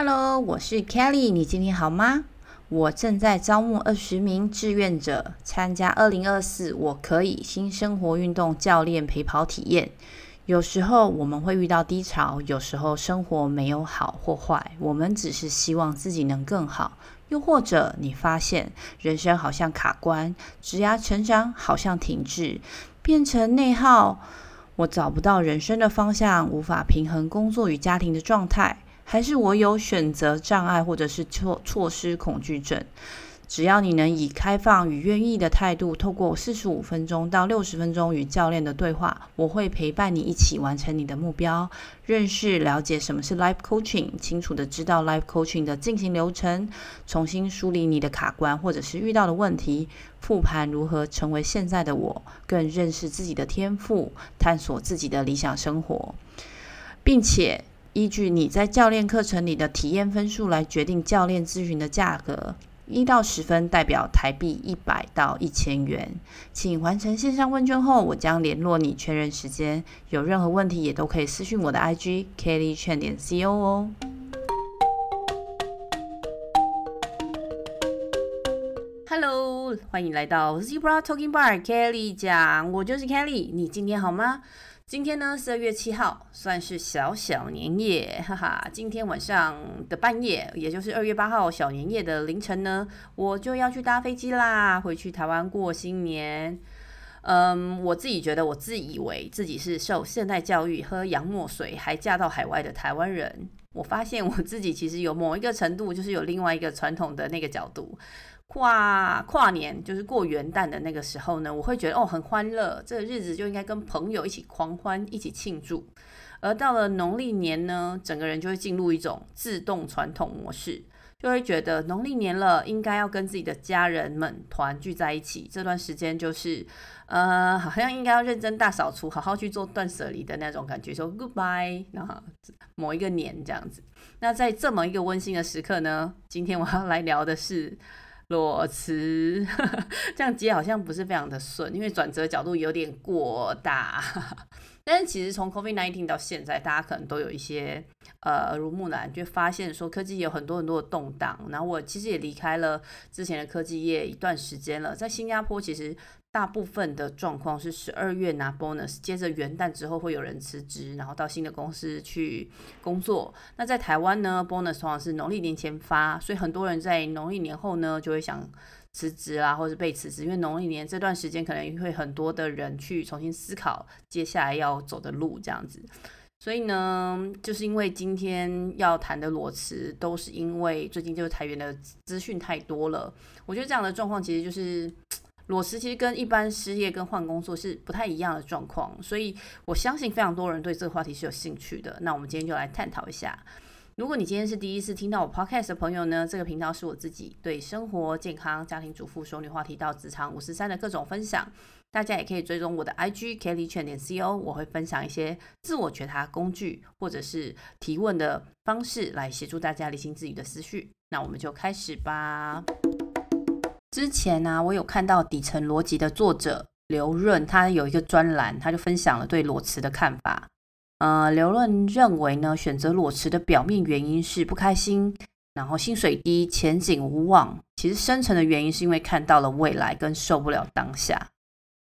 Hello，我是 Kelly，你今天好吗？我正在招募二十名志愿者参加二零二四我可以新生活运动教练陪跑体验。有时候我们会遇到低潮，有时候生活没有好或坏，我们只是希望自己能更好。又或者你发现人生好像卡关，职涯成长好像停滞，变成内耗，我找不到人生的方向，无法平衡工作与家庭的状态。还是我有选择障碍，或者是错措施恐惧症？只要你能以开放与愿意的态度，透过四十五分钟到六十分钟与教练的对话，我会陪伴你一起完成你的目标。认识、了解什么是 Life Coaching，清楚地知道 Life Coaching 的进行流程，重新梳理你的卡关或者是遇到的问题，复盘如何成为现在的我，更认识自己的天赋，探索自己的理想生活，并且。依据你在教练课程里的体验分数来决定教练咨询的价格，一到十分代表台币一百到一千元。请完成线上问卷后，我将联络你确认时间。有任何问题也都可以私讯我的 IG Kelly Chen 点 CO 哦。Hello，欢迎来到 Zebra Talking Bar Kelly 讲，我就是 Kelly，你今天好吗？今天呢十二月七号，算是小小年夜，哈哈。今天晚上的半夜，也就是二月八号小年夜的凌晨呢，我就要去搭飞机啦，回去台湾过新年。嗯，我自己觉得，我自以为自己是受现代教育、喝洋墨水，还嫁到海外的台湾人。我发现我自己其实有某一个程度，就是有另外一个传统的那个角度。跨跨年就是过元旦的那个时候呢，我会觉得哦很欢乐，这个日子就应该跟朋友一起狂欢，一起庆祝。而到了农历年呢，整个人就会进入一种自动传统模式，就会觉得农历年了，应该要跟自己的家人们团聚在一起。这段时间就是呃，好像应该要认真大扫除，好好去做断舍离的那种感觉，说 goodbye，然后某一个年这样子。那在这么一个温馨的时刻呢，今天我要来聊的是。裸辞，这样接好像不是非常的顺，因为转折角度有点过大。但是其实从 COVID-19 到现在，大家可能都有一些呃耳濡目染，就发现说科技有很多很多的动荡。然后我其实也离开了之前的科技业一段时间了，在新加坡其实。大部分的状况是十二月拿 bonus，接着元旦之后会有人辞职，然后到新的公司去工作。那在台湾呢，bonus 通常是农历年前发，所以很多人在农历年后呢就会想辞职啊，或者被辞职，因为农历年这段时间可能会很多的人去重新思考接下来要走的路这样子。所以呢，就是因为今天要谈的裸辞，都是因为最近就是台元的资讯太多了。我觉得这样的状况其实就是。裸辞其实跟一般失业跟换工作是不太一样的状况，所以我相信非常多人对这个话题是有兴趣的。那我们今天就来探讨一下。如果你今天是第一次听到我 podcast 的朋友呢，这个频道是我自己对生活、健康、家庭主妇、熟女话题到职场五十三的各种分享。大家也可以追踪我的 IG Kelly 全点 CO，我会分享一些自我觉察工具或者是提问的方式来协助大家理清自己的思绪。那我们就开始吧。之前呢、我有看到底层逻辑的作者刘润，他有一个专栏，他就分享了对裸辞的看法。呃，刘润认为呢，选择裸辞的表面原因是不开心，然后薪水低，前景无望。其实深层的原因是因为看到了未来，跟受不了当下。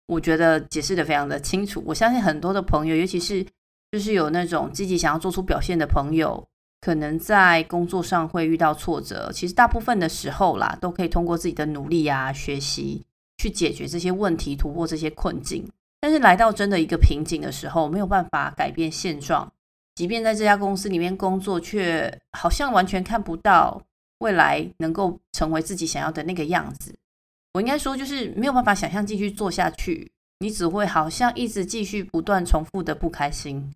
我觉得解释的非常的清楚。我相信很多的朋友，尤其是就是有那种积极想要做出表现的朋友。可能在工作上会遇到挫折，其实大部分的时候啦，都可以通过自己的努力啊、学习去解决这些问题，突破这些困境。但是来到真的一个瓶颈的时候，没有办法改变现状，即便在这家公司里面工作，却好像完全看不到未来能够成为自己想要的那个样子。我应该说，就是没有办法想象继续做下去，你只会好像一直继续不断重复的不开心。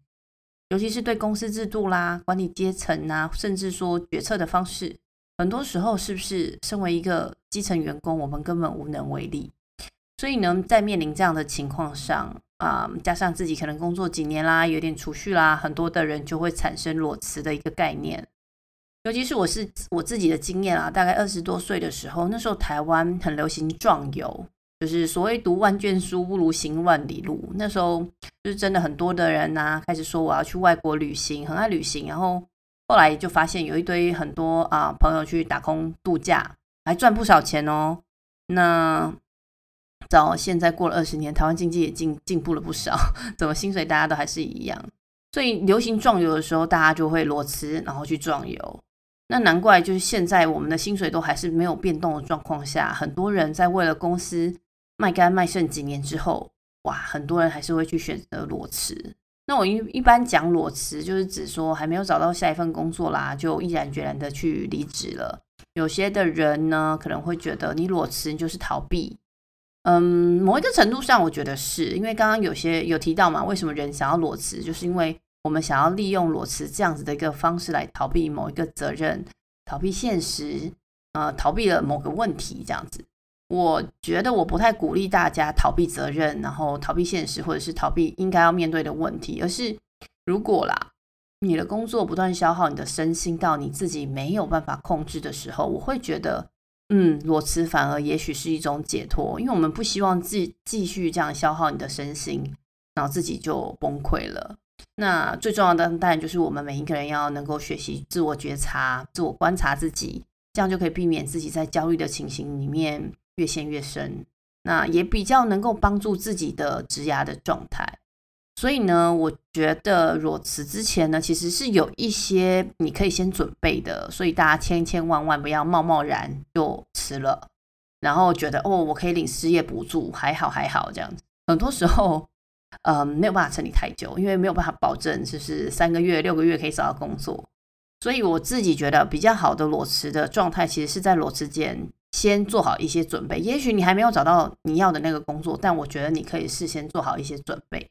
尤其是对公司制度啦、管理阶层啊，甚至说决策的方式，很多时候是不是身为一个基层员工，我们根本无能为力。所以呢，在面临这样的情况上啊、加上自己可能工作几年啦，有点储蓄啦，很多的人就会产生裸辞的一个概念。尤其是我是我自己的经验啊，大概二十多岁的时候，那时候台湾很流行壮游。就是所谓读万卷书不如行万里路。那时候就是真的很多的人呐、啊，开始说我要去外国旅行，很爱旅行，然后后来就发现有一堆很多啊朋友去打工度假，还赚不少钱哦。那到现在过了二十年，台湾经济也进进步了不少，怎么薪水大家都还是一样？所以流行壮游的时候，大家就会裸辞，然后去壮游。那难怪就是现在我们的薪水都还是没有变动的状况下，很多人在为了公司卖干卖剩几年之后，哇，很多人还是会去选择裸辞。那我一一般讲裸辞，就是指说还没有找到下一份工作啦，就毅然决然的去离职了。有些的人呢，可能会觉得你裸辞就是逃避。嗯，某一个程度上，我觉得是因为刚刚有些有提到嘛，为什么人想要裸辞，就是因为我们想要利用裸辞这样子的一个方式来逃避某一个责任，逃避现实，呃，逃避了某个问题这样子。我觉得我不太鼓励大家逃避责任，然后逃避现实，或者是逃避应该要面对的问题，而是如果啦，你的工作不断消耗你的身心到你自己没有办法控制的时候，我会觉得。嗯，裸辞反而也许是一种解脱，因为我们不希望继继续这样消耗你的身心，然后自己就崩溃了。那最重要的当然就是我们每一个人要能够学习自我觉察、自我观察自己，这样就可以避免自己在焦虑的情形里面越陷越深。那也比较能够帮助自己的职涯的状态。所以呢，我觉得裸辞之前呢，其实是有一些你可以先准备的。所以大家千千万万不要贸贸然就辞了，然后觉得哦，我可以领失业补助，还好还好这样子。很多时候，嗯，没有办法撑你太久，因为没有办法保证就是三个月、六个月可以找到工作。所以我自己觉得比较好的裸辞的状态，其实是在裸辞前先做好一些准备。也许你还没有找到你要的那个工作，但我觉得你可以事先做好一些准备。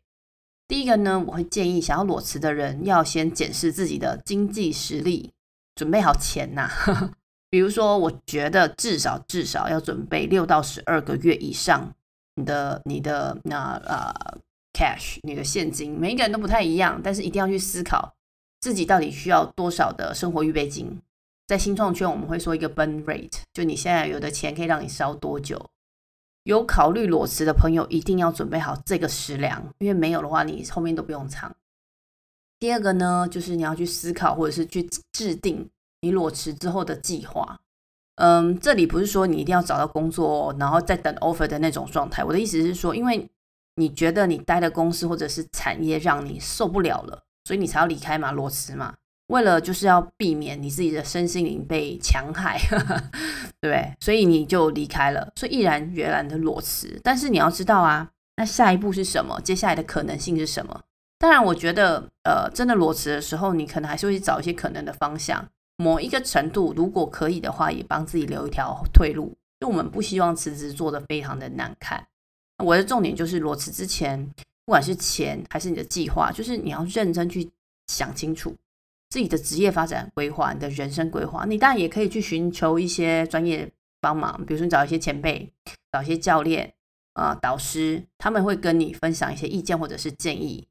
第一个呢，我会建议想要裸辞的人要先检视自己的经济实力，准备好钱呐。比如说，我觉得至少至少要准备六到十二个月以上你的你的那呃 cash，你的现金，每一个人都不太一样，但是一定要去思考自己到底需要多少的生活预备金。在新创圈，我们会说一个 burn rate，就你现在有的钱可以让你烧多久。有考虑裸辞的朋友，一定要准备好这个食粮，因为没有的话，你后面都不用藏。第二个呢，就是你要去思考，或者是去制定你裸辞之后的计划。嗯，这里不是说你一定要找到工作，然后再等 offer 的那种状态。我的意思是说，因为你觉得你待的公司或者是产业让你受不了了，所以你才要离开嘛，裸辞嘛。为了就是要避免你自己的身心灵被强害，对 不对？所以你就离开了，所以毅然决然的裸辞。但是你要知道啊，那下一步是什么？接下来的可能性是什么？当然，我觉得，呃，真的裸辞的时候，你可能还是会去找一些可能的方向。某一个程度，如果可以的话，也帮自己留一条退路。因为我们不希望辞职做得非常的难看。我的重点就是裸辞之前，不管是钱还是你的计划，就是你要认真去想清楚。自己的职业发展规划，你的人生规划，你当然也可以去寻求一些专业帮忙，比如说找一些前辈，找一些教练啊、呃、导师，他们会跟你分享一些意见或者是建议。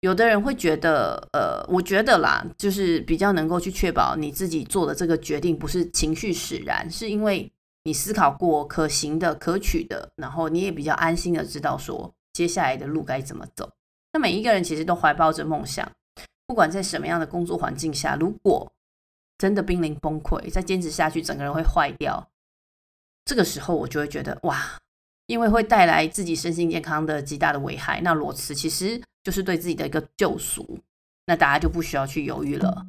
有的人会觉得，呃，我觉得啦，就是比较能够去确保你自己做的这个决定不是情绪使然，是因为你思考过可行的、可取的，然后你也比较安心的知道说接下来的路该怎么走。那每一个人其实都怀抱着梦想。不管在什么样的工作环境下，如果真的濒临崩溃，再坚持下去，整个人会坏掉。这个时候，我就会觉得哇，因为会带来自己身心健康的极大的危害。那裸辞其实就是对自己的一个救赎，那大家就不需要去犹豫了。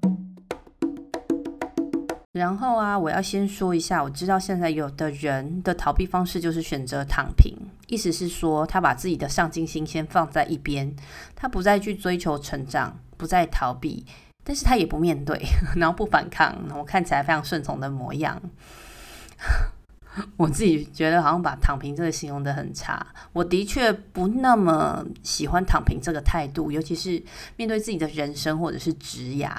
然后啊，我要先说一下，我知道现在有的人的逃避方式就是选择躺平，意思是说他把自己的上进心先放在一边，他不再去追求成长，不再逃避，但是他也不面对，然后不反抗，我看起来非常顺从的模样。我自己觉得好像把躺平这个形容得很差，我的确不那么喜欢躺平这个态度，尤其是面对自己的人生或者是职涯。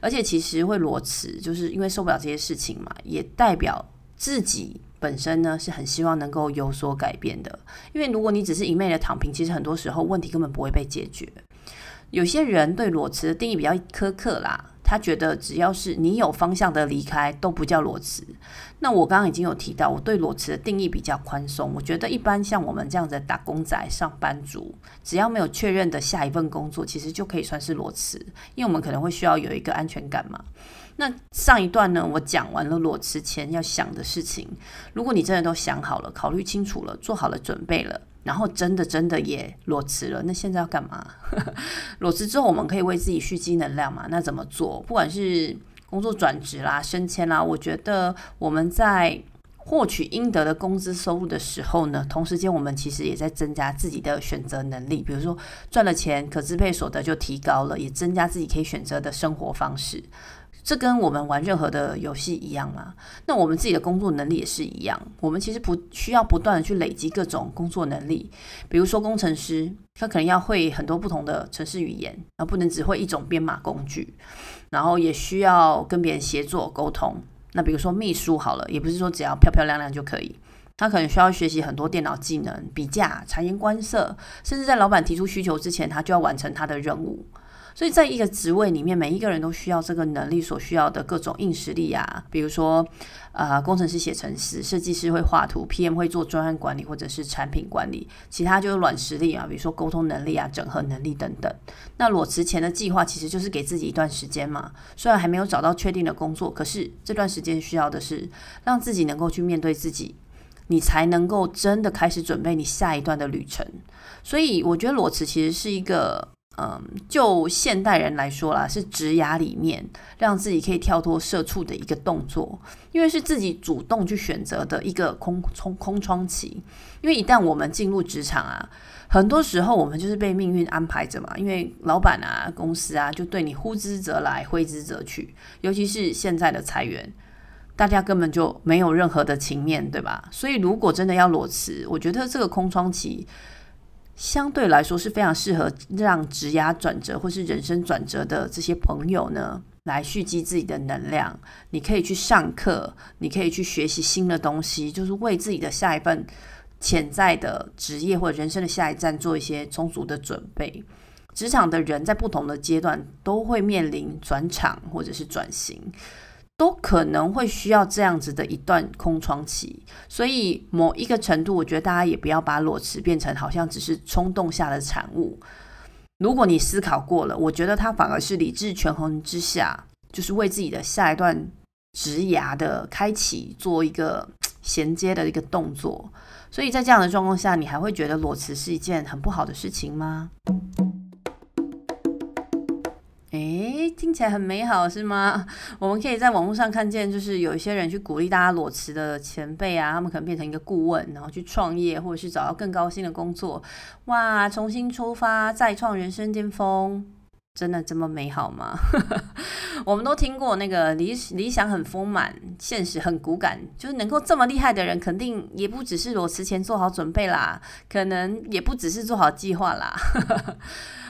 而且其实会裸辞，就是因为受不了这些事情嘛，也代表自己本身呢是很希望能够有所改变的。因为如果你只是一昧的躺平，其实很多时候问题根本不会被解决。有些人对裸辞的定义比较苛刻啦。他觉得只要是你有方向的离开，都不叫裸辞。那我刚刚已经有提到，我对裸辞的定义比较宽松。我觉得一般像我们这样的打工仔、上班族，只要没有确认的下一份工作，其实就可以算是裸辞，因为我们可能会需要有一个安全感嘛。那上一段呢，我讲完了裸辞前要想的事情。如果你真的都想好了、考虑清楚了、做好了准备了，然后真的真的也裸辞了，那现在要干嘛？裸辞之后，我们可以为自己蓄积能量嘛？那怎么做？不管是工作转职啦、升迁啦，我觉得我们在获取应得的工资收入的时候呢，同时间我们其实也在增加自己的选择能力。比如说赚了钱，可支配所得就提高了，也增加自己可以选择的生活方式。这跟我们玩任何的游戏一样吗？那我们自己的工作能力也是一样。我们其实不需要不断的去累积各种工作能力。比如说工程师，他可能要会很多不同的城市语言，而不能只会一种编码工具。然后也需要跟别人协作沟通。那比如说秘书好了，也不是说只要漂漂亮亮就可以。他可能需要学习很多电脑技能、比价、察言观色，甚至在老板提出需求之前，他就要完成他的任务。所以，在一个职位里面，每一个人都需要这个能力所需要的各种硬实力啊，比如说，呃，工程师写程式，设计师会画图，PM 会做专案管理或者是产品管理，其他就是软实力啊，比如说沟通能力啊、整合能力等等。那裸辞前的计划其实就是给自己一段时间嘛，虽然还没有找到确定的工作，可是这段时间需要的是让自己能够去面对自己，你才能够真的开始准备你下一段的旅程。所以，我觉得裸辞其实是一个。嗯，就现代人来说啦，是职涯里面让自己可以跳脱社畜的一个动作，因为是自己主动去选择的一个空空空窗期。因为一旦我们进入职场啊，很多时候我们就是被命运安排着嘛，因为老板啊、公司啊就对你呼之则来，挥之则去。尤其是现在的裁员，大家根本就没有任何的情面，对吧？所以如果真的要裸辞，我觉得这个空窗期。相对来说是非常适合让职涯转折或是人生转折的这些朋友呢，来蓄积自己的能量。你可以去上课，你可以去学习新的东西，就是为自己的下一份潜在的职业或者人生的下一站做一些充足的准备。职场的人在不同的阶段都会面临转场或者是转型。都可能会需要这样子的一段空窗期，所以某一个程度，我觉得大家也不要把裸辞变成好像只是冲动下的产物。如果你思考过了，我觉得它反而是理智权衡之下，就是为自己的下一段职涯的开启做一个衔接的一个动作。所以在这样的状况下，你还会觉得裸辞是一件很不好的事情吗？起来很美好，是吗？我们可以在网络上看见，就是有一些人去鼓励大家裸辞的前辈啊，他们可能变成一个顾问，然后去创业，或者是找到更高薪的工作，哇，重新出发，再创人生巅峰，真的这么美好吗？我们都听过那个理理想很丰满，现实很骨感，就是能够这么厉害的人，肯定也不只是裸辞前做好准备啦，可能也不只是做好计划啦。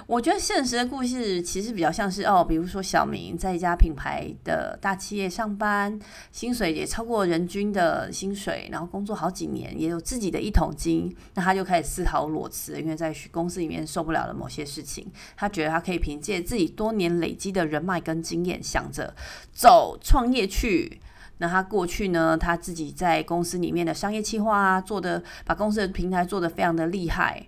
我觉得现实的故事其实比较像是哦，比如说小明在一家品牌的大企业上班，薪水也超过人均的薪水，然后工作好几年，也有自己的一桶金，那他就开始思考裸辞，因为在公司里面受不了了某些事情，他觉得他可以凭借自己多年累积的人脉跟经验，想着走创业去。那他过去呢，他自己在公司里面的商业计划啊，做的把公司的平台做得非常的厉害。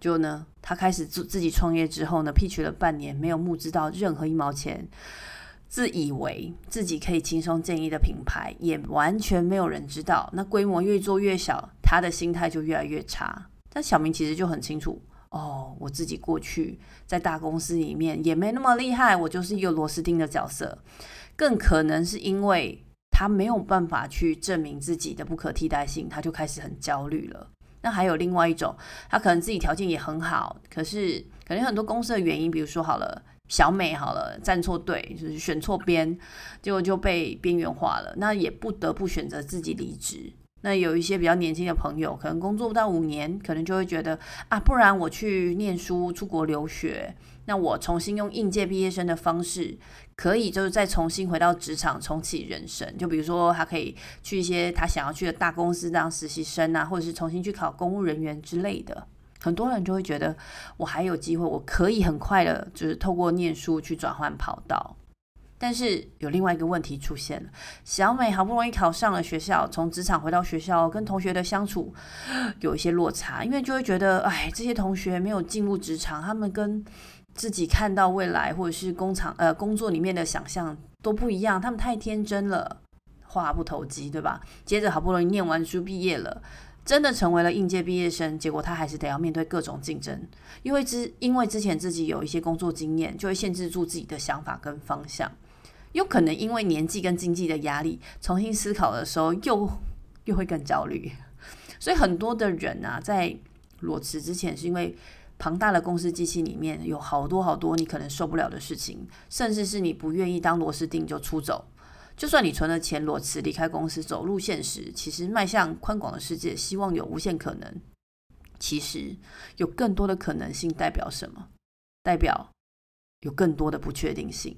就呢，他开始自自己创业之后呢，P 取了半年，没有募资到任何一毛钱，自以为自己可以轻松建立的品牌，也完全没有人知道。那规模越做越小，他的心态就越来越差。但小明其实就很清楚，哦，我自己过去在大公司里面也没那么厉害，我就是一个螺丝钉的角色。更可能是因为他没有办法去证明自己的不可替代性，他就开始很焦虑了。那还有另外一种，他可能自己条件也很好，可是可能很多公司的原因，比如说好了，小美好了站错队，就是选错边，结果就被边缘化了，那也不得不选择自己离职。那有一些比较年轻的朋友，可能工作不到五年，可能就会觉得啊，不然我去念书，出国留学。那我重新用应届毕业生的方式，可以就是再重新回到职场，重启人生。就比如说，他可以去一些他想要去的大公司当实习生啊，或者是重新去考公务人员之类的。很多人就会觉得，我还有机会，我可以很快的，就是透过念书去转换跑道。但是有另外一个问题出现了，小美好不容易考上了学校，从职场回到学校，跟同学的相处 有一些落差，因为就会觉得，哎，这些同学没有进入职场，他们跟自己看到未来或者是工厂呃工作里面的想象都不一样，他们太天真了，话不投机，对吧？接着好不容易念完书毕业了。真的成为了应届毕业生，结果他还是得要面对各种竞争，因为之因为之前自己有一些工作经验，就会限制住自己的想法跟方向。有可能因为年纪跟经济的压力，重新思考的时候又又会更焦虑。所以很多的人啊，在裸辞之前，是因为庞大的公司机器里面有好多好多你可能受不了的事情，甚至是你不愿意当螺丝钉就出走。就算你存了钱，裸辞离开公司，走入现实，其实迈向宽广的世界，希望有无限可能。其实有更多的可能性，代表什么？代表有更多的不确定性。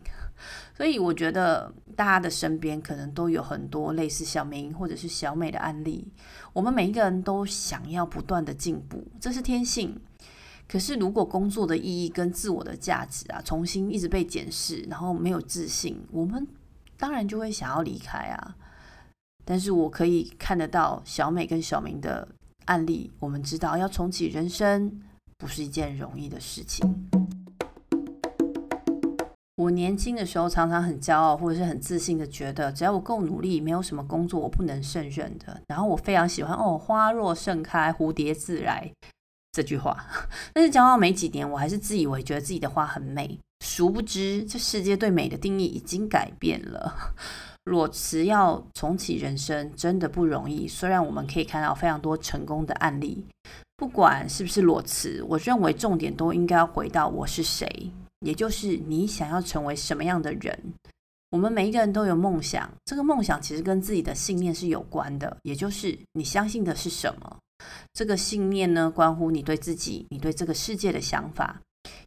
所以我觉得大家的身边可能都有很多类似小明或者是小美的案例。我们每一个人都想要不断的进步，这是天性。可是如果工作的意义跟自我的价值啊，重新一直被检视，然后没有自信，我们。当然就会想要离开啊，但是我可以看得到小美跟小明的案例，我们知道要重启人生不是一件容易的事情。我年轻的时候常常很骄傲或者是很自信的觉得，只要我够努力，没有什么工作我不能胜任的。然后我非常喜欢哦，花若盛开，蝴蝶自来这句话。但是骄傲没几年，我还是自以为觉得自己的花很美。殊不知，这世界对美的定义已经改变了。裸辞要重启人生，真的不容易。虽然我们可以看到非常多成功的案例，不管是不是裸辞，我认为重点都应该要回到我是谁，也就是你想要成为什么样的人。我们每一个人都有梦想，这个梦想其实跟自己的信念是有关的，也就是你相信的是什么。这个信念呢，关乎你对自己、你对这个世界的想法。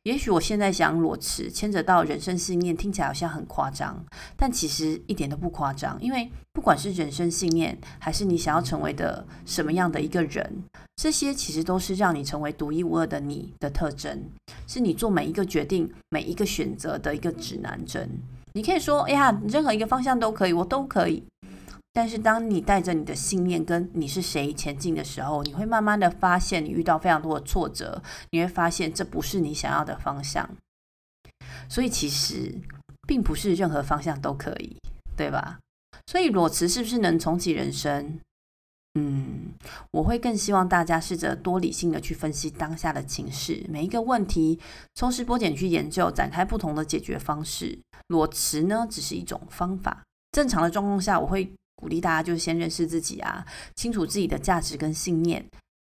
也许我现在想裸辞，牵扯到人生信念，听起来好像很夸张，但其实一点都不夸张。因为不管是人生信念，还是你想要成为的什么样的一个人，这些其实都是让你成为独一无二的你的特征，是你做每一个决定、每一个选择的一个指南针。你可以说：“哎呀，任何一个方向都可以，我都可以。”但是，当你带着你的信念跟你是谁前进的时候，你会慢慢的发现，你遇到非常多的挫折，你会发现这不是你想要的方向。所以，其实并不是任何方向都可以，对吧？所以，裸辞是不是能重启人生？嗯，我会更希望大家试着多理性的去分析当下的情势，每一个问题抽丝剥茧去研究，展开不同的解决方式。裸辞呢，只是一种方法。正常的状况下，我会。鼓励大家就先认识自己啊，清楚自己的价值跟信念。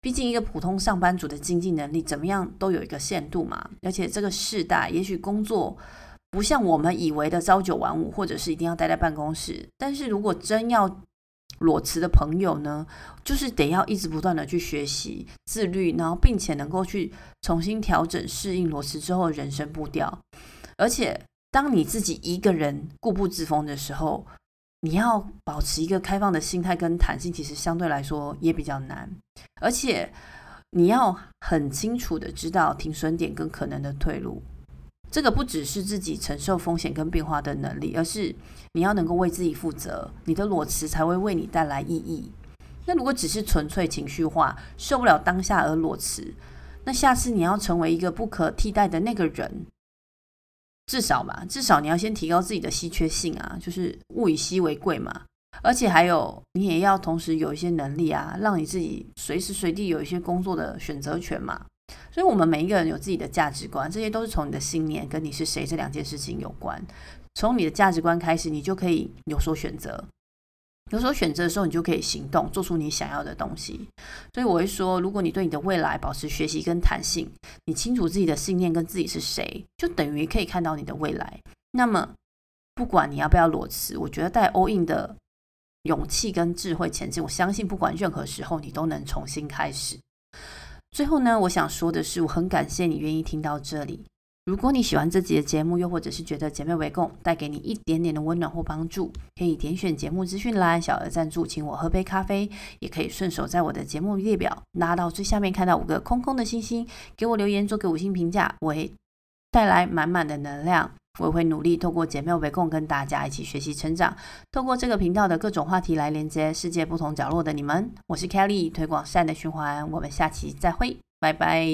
毕竟一个普通上班族的经济能力怎么样都有一个限度嘛。而且这个世代也许工作不像我们以为的朝九晚五，或者是一定要待在办公室。但是如果真要裸辞的朋友呢，就是得要一直不断的去学习、自律，然后并且能够去重新调整、适应裸辞之后的人生步调。而且当你自己一个人固步自封的时候，你要保持一个开放的心态跟弹性，其实相对来说也比较难。而且你要很清楚的知道停损点跟可能的退路。这个不只是自己承受风险跟变化的能力，而是你要能够为自己负责，你的裸辞才会为你带来意义。那如果只是纯粹情绪化，受不了当下而裸辞，那下次你要成为一个不可替代的那个人。至少吧，至少你要先提高自己的稀缺性啊，就是物以稀为贵嘛。而且还有，你也要同时有一些能力啊，让你自己随时随地有一些工作的选择权嘛。所以，我们每一个人有自己的价值观，这些都是从你的信念跟你是谁这两件事情有关。从你的价值观开始，你就可以有所选择。有时候选择的时候，你就可以行动，做出你想要的东西。所以我会说，如果你对你的未来保持学习跟弹性，你清楚自己的信念跟自己是谁，就等于可以看到你的未来。那么，不管你要不要裸辞，我觉得带 all in 的勇气跟智慧前进，我相信不管任何时候，你都能重新开始。最后呢，我想说的是，我很感谢你愿意听到这里。如果你喜欢这集的节目，又或者是觉得姐妹围共带给你一点点的温暖或帮助，可以点选节目资讯栏小额赞助，请我喝杯咖啡，也可以顺手在我的节目列表拉到最下面看到五个空空的星星，给我留言，做个五星评价，我会带来满满的能量，我也会努力透过姐妹围共跟大家一起学习成长，透过这个频道的各种话题来连接世界不同角落的你们。我是 Kelly，推广善的循环，我们下期再会，拜拜。